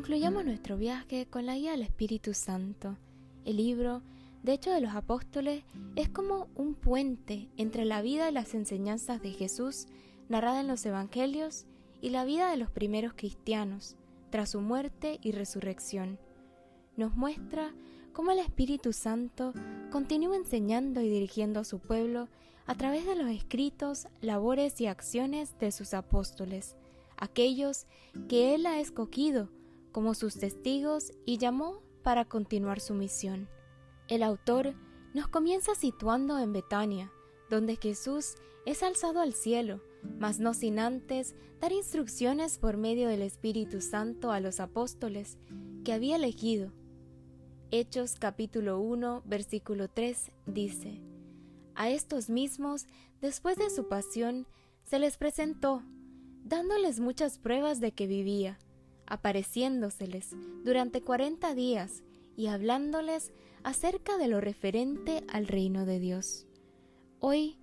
Concluyamos nuestro viaje con la guía del Espíritu Santo. El libro, de hecho de los apóstoles, es como un puente entre la vida y las enseñanzas de Jesús narrada en los Evangelios y la vida de los primeros cristianos tras su muerte y resurrección. Nos muestra cómo el Espíritu Santo continúa enseñando y dirigiendo a su pueblo a través de los escritos, labores y acciones de sus apóstoles, aquellos que Él ha escogido como sus testigos y llamó para continuar su misión. El autor nos comienza situando en Betania, donde Jesús es alzado al cielo, mas no sin antes dar instrucciones por medio del Espíritu Santo a los apóstoles que había elegido. Hechos capítulo 1 versículo 3 dice, A estos mismos, después de su pasión, se les presentó, dándoles muchas pruebas de que vivía, apareciéndoseles durante cuarenta días y hablándoles acerca de lo referente al reino de Dios. Hoy,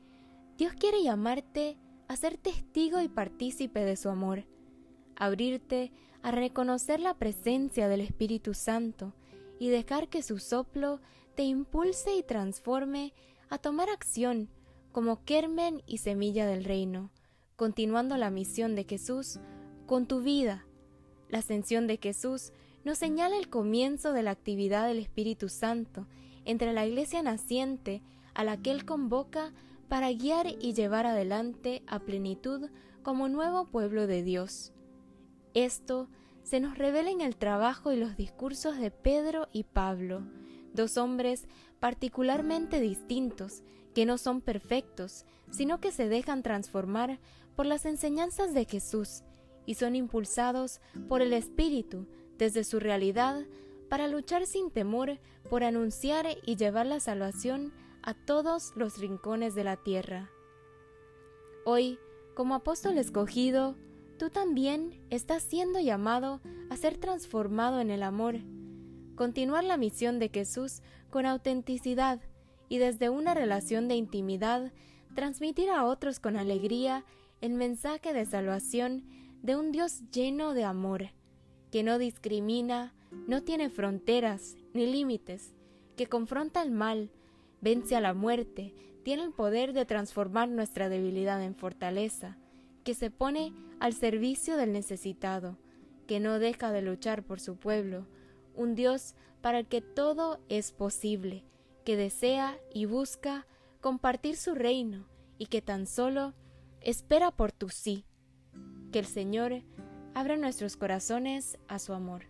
Dios quiere llamarte a ser testigo y partícipe de su amor, abrirte a reconocer la presencia del Espíritu Santo y dejar que su soplo te impulse y transforme a tomar acción como kermen y semilla del reino, continuando la misión de Jesús con tu vida la ascensión de Jesús nos señala el comienzo de la actividad del Espíritu Santo entre la iglesia naciente a la que Él convoca para guiar y llevar adelante a plenitud como nuevo pueblo de Dios. Esto se nos revela en el trabajo y los discursos de Pedro y Pablo, dos hombres particularmente distintos, que no son perfectos, sino que se dejan transformar por las enseñanzas de Jesús y son impulsados por el Espíritu desde su realidad para luchar sin temor por anunciar y llevar la salvación a todos los rincones de la tierra. Hoy, como apóstol escogido, tú también estás siendo llamado a ser transformado en el amor, continuar la misión de Jesús con autenticidad y desde una relación de intimidad transmitir a otros con alegría el mensaje de salvación de un Dios lleno de amor, que no discrimina, no tiene fronteras ni límites, que confronta el mal, vence a la muerte, tiene el poder de transformar nuestra debilidad en fortaleza, que se pone al servicio del necesitado, que no deja de luchar por su pueblo, un Dios para el que todo es posible, que desea y busca compartir su reino y que tan solo espera por tu sí. Que el Señor abra nuestros corazones a su amor.